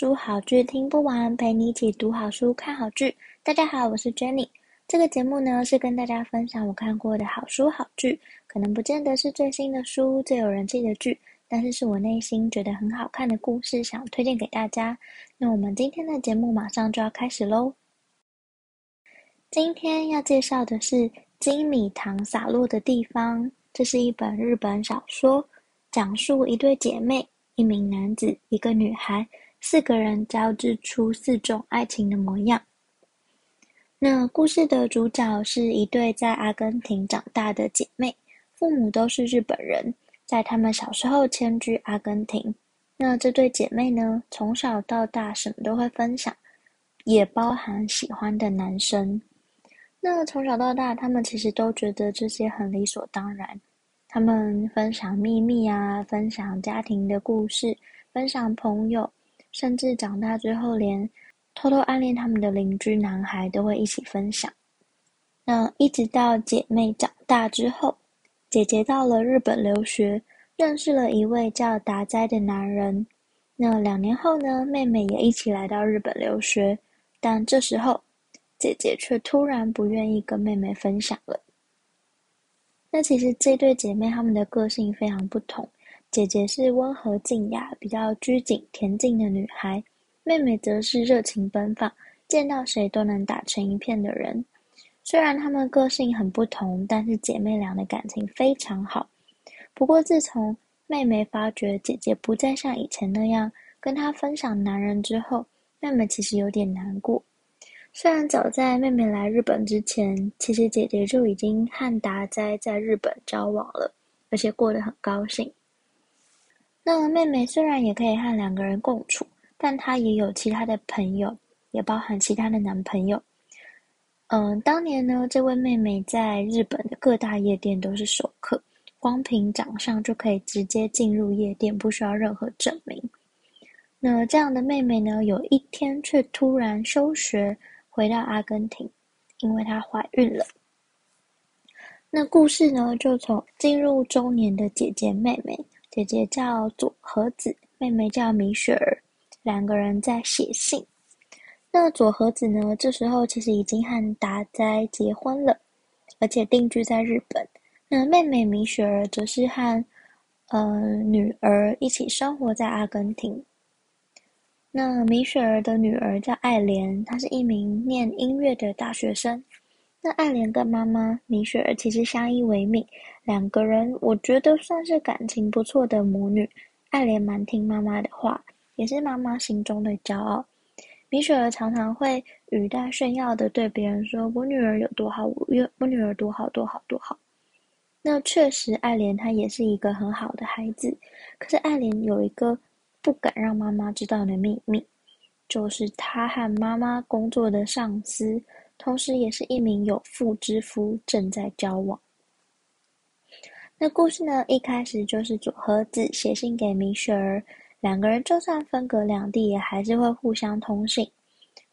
书好剧听不完，陪你一起读好书、看好剧。大家好，我是 Jenny。这个节目呢是跟大家分享我看过的好书好剧，可能不见得是最新的书、最有人气的剧，但是是我内心觉得很好看的故事，想推荐给大家。那我们今天的节目马上就要开始喽。今天要介绍的是《金米糖洒落的地方》，这是一本日本小说，讲述一对姐妹，一名男子，一个女孩。四个人交织出四种爱情的模样。那故事的主角是一对在阿根廷长大的姐妹，父母都是日本人，在他们小时候迁居阿根廷。那这对姐妹呢，从小到大什么都会分享，也包含喜欢的男生。那从小到大，他们其实都觉得这些很理所当然。他们分享秘密啊，分享家庭的故事，分享朋友。甚至长大之后，连偷偷暗恋他们的邻居男孩都会一起分享。那一直到姐妹长大之后，姐姐到了日本留学，认识了一位叫达哉的男人。那两年后呢，妹妹也一起来到日本留学，但这时候姐姐却突然不愿意跟妹妹分享了。那其实这对姐妹她们的个性非常不同。姐姐是温和静雅、比较拘谨恬静的女孩，妹妹则是热情奔放、见到谁都能打成一片的人。虽然她们个性很不同，但是姐妹俩的感情非常好。不过，自从妹妹发觉姐姐不再像以前那样跟她分享男人之后，妹妹其实有点难过。虽然早在妹妹来日本之前，其实姐姐就已经和达哉在日本交往了，而且过得很高兴。那妹妹虽然也可以和两个人共处，但她也有其他的朋友，也包含其他的男朋友。嗯，当年呢，这位妹妹在日本的各大夜店都是熟客，光凭长相就可以直接进入夜店，不需要任何证明。那这样的妹妹呢，有一天却突然休学，回到阿根廷，因为她怀孕了。那故事呢，就从进入中年的姐姐妹妹。姐姐叫佐和子，妹妹叫米雪儿，两个人在写信。那佐和子呢，这时候其实已经和达哉结婚了，而且定居在日本。那妹妹米雪儿则是和呃女儿一起生活在阿根廷。那米雪儿的女儿叫爱莲，她是一名念音乐的大学生。那爱莲跟妈妈米雪儿其实相依为命，两个人我觉得算是感情不错的母女。爱莲蛮听妈妈的话，也是妈妈心中的骄傲。米雪儿常常会语带炫耀的对别人说：“我女儿有多好，我我女儿多好多好多好。”那确实，爱莲她也是一个很好的孩子。可是爱莲有一个不敢让妈妈知道的秘密，就是她和妈妈工作的上司。同时，也是一名有妇之夫正在交往。那故事呢，一开始就是佐和子写信给米雪儿，两个人就算分隔两地，也还是会互相通信。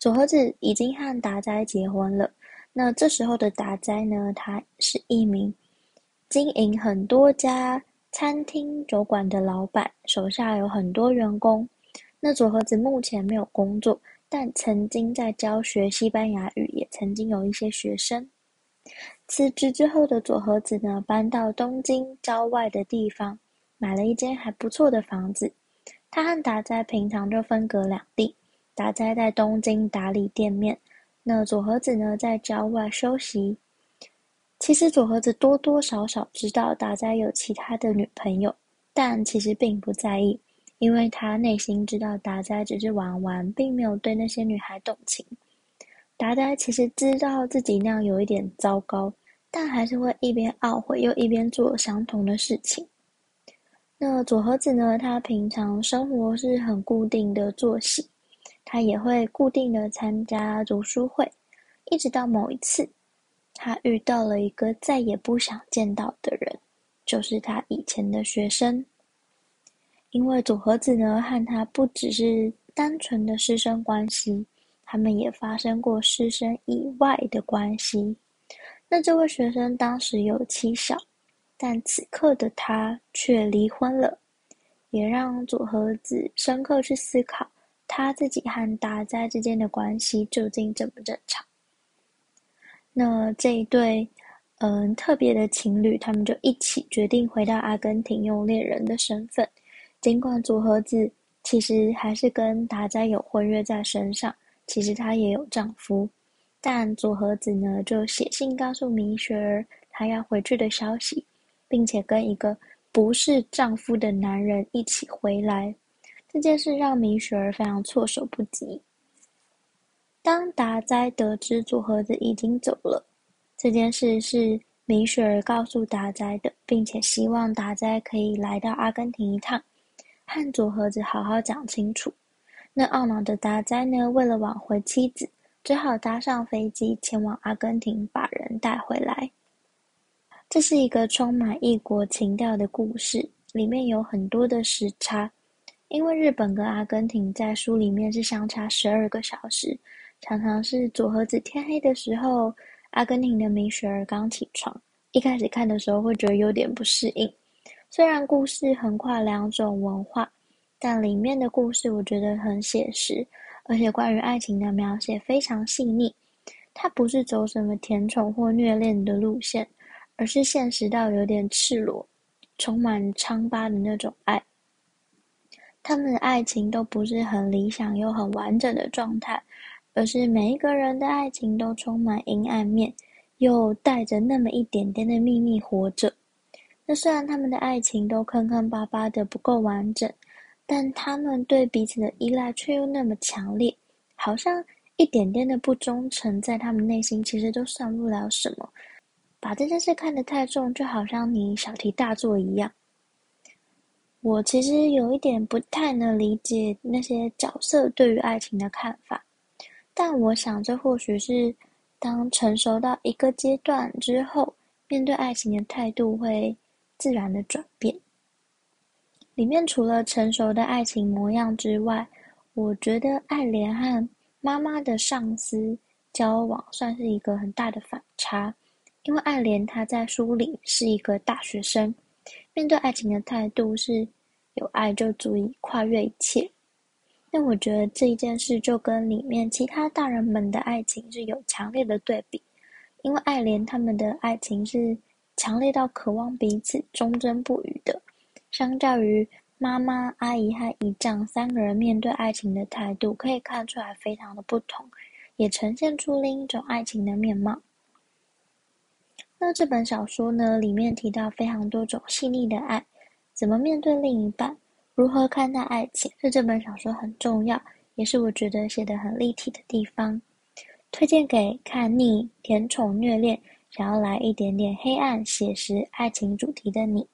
佐和子已经和达哉结婚了。那这时候的达哉呢，他是一名经营很多家餐厅酒馆的老板，手下有很多员工。那佐和子目前没有工作。但曾经在教学西班牙语，也曾经有一些学生。辞职之后的佐和子呢，搬到东京郊外的地方，买了一间还不错的房子。他和达哉平常就分隔两地，达哉在东京打理店面，那佐和子呢，在郊外休息。其实佐和子多多少少知道达哉有其他的女朋友，但其实并不在意。因为他内心知道达哉只是玩玩，并没有对那些女孩动情。达哉其实知道自己那样有一点糟糕，但还是会一边懊悔又一边做相同的事情。那佐和子呢？他平常生活是很固定的作息，他也会固定的参加读书会，一直到某一次，他遇到了一个再也不想见到的人，就是他以前的学生。因为佐和子呢，和他不只是单纯的师生关系，他们也发生过师生以外的关系。那这位学生当时有妻小，但此刻的他却离婚了，也让佐和子深刻去思考他自己和大哉之间的关系究竟正不正常。那这一对嗯特别的情侣，他们就一起决定回到阿根廷，用恋人的身份。尽管佐和子其实还是跟达哉有婚约在身上，其实她也有丈夫。但佐和子呢，就写信告诉米雪儿她要回去的消息，并且跟一个不是丈夫的男人一起回来。这件事让米雪儿非常措手不及。当达哉得知佐和子已经走了，这件事是米雪儿告诉达哉的，并且希望达哉可以来到阿根廷一趟，和佐和子好好讲清楚。那懊恼的大哉呢，为了挽回妻子。只好搭上飞机前往阿根廷，把人带回来。这是一个充满异国情调的故事，里面有很多的时差，因为日本跟阿根廷在书里面是相差十二个小时，常常是佐和子天黑的时候，阿根廷的米雪儿刚起床。一开始看的时候会觉得有点不适应，虽然故事横跨两种文化，但里面的故事我觉得很写实。而且关于爱情的描写非常细腻，它不是走什么甜宠或虐恋的路线，而是现实到有点赤裸、充满疮疤的那种爱。他们的爱情都不是很理想又很完整的状态，而是每一个人的爱情都充满阴暗面，又带着那么一点点的秘密活着。那虽然他们的爱情都坑坑巴巴的不够完整。但他们对彼此的依赖却又那么强烈，好像一点点的不忠诚，在他们内心其实都算不了什么。把这件事看得太重，就好像你小题大做一样。我其实有一点不太能理解那些角色对于爱情的看法，但我想这或许是当成熟到一个阶段之后，面对爱情的态度会自然的转变。里面除了成熟的爱情模样之外，我觉得爱莲和妈妈的上司交往算是一个很大的反差。因为爱莲她在书里是一个大学生，面对爱情的态度是有爱就足以跨越一切。但我觉得这一件事就跟里面其他大人们的爱情是有强烈的对比，因为爱莲他们的爱情是强烈到渴望彼此忠贞不渝的。相较于妈妈、阿姨和姨丈三个人面对爱情的态度，可以看出来非常的不同，也呈现出另一种爱情的面貌。那这本小说呢，里面提到非常多种细腻的爱，怎么面对另一半，如何看待爱情，是这本小说很重要，也是我觉得写得很立体的地方。推荐给看腻甜宠虐恋，想要来一点点黑暗写实爱情主题的你。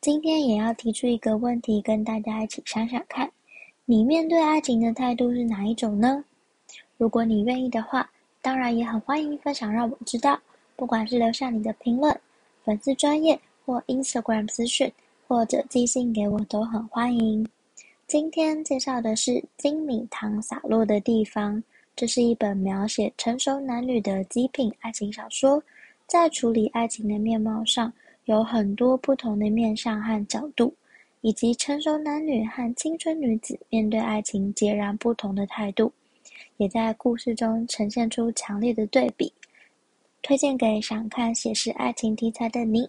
今天也要提出一个问题，跟大家一起想想看，你面对爱情的态度是哪一种呢？如果你愿意的话，当然也很欢迎分享，让我知道。不管是留下你的评论、粉丝专业或 Instagram 私讯，或者寄信给我，都很欢迎。今天介绍的是《金米糖洒落的地方》，这是一本描写成熟男女的极品爱情小说，在处理爱情的面貌上，有很多不同的面向和角度，以及成熟男女和青春女子面对爱情截然不同的态度，也在故事中呈现出强烈的对比。推荐给想看写实爱情题材的你。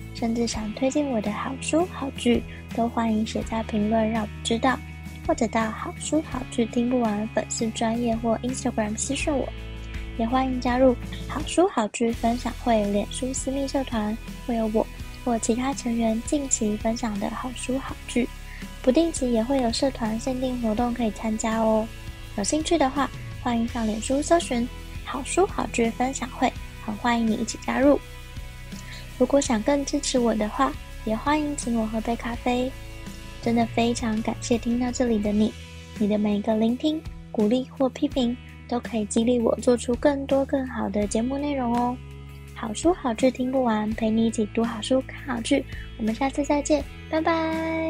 甚至想推荐我的好书好剧，都欢迎写在评论让我知道，或者到好书好剧听不完粉丝专页或 Instagram 私讯我。也欢迎加入好书好剧分享会脸书私密社团，会有我或其他成员近期分享的好书好剧，不定期也会有社团限定活动可以参加哦。有兴趣的话，欢迎上脸书搜寻好书好剧分享会，很欢迎你一起加入。如果想更支持我的话，也欢迎请我喝杯咖啡。真的非常感谢听到这里的你，你的每一个聆听、鼓励或批评。都可以激励我做出更多更好的节目内容哦。好书好剧听不完，陪你一起读好书、看好剧。我们下次再见，拜拜。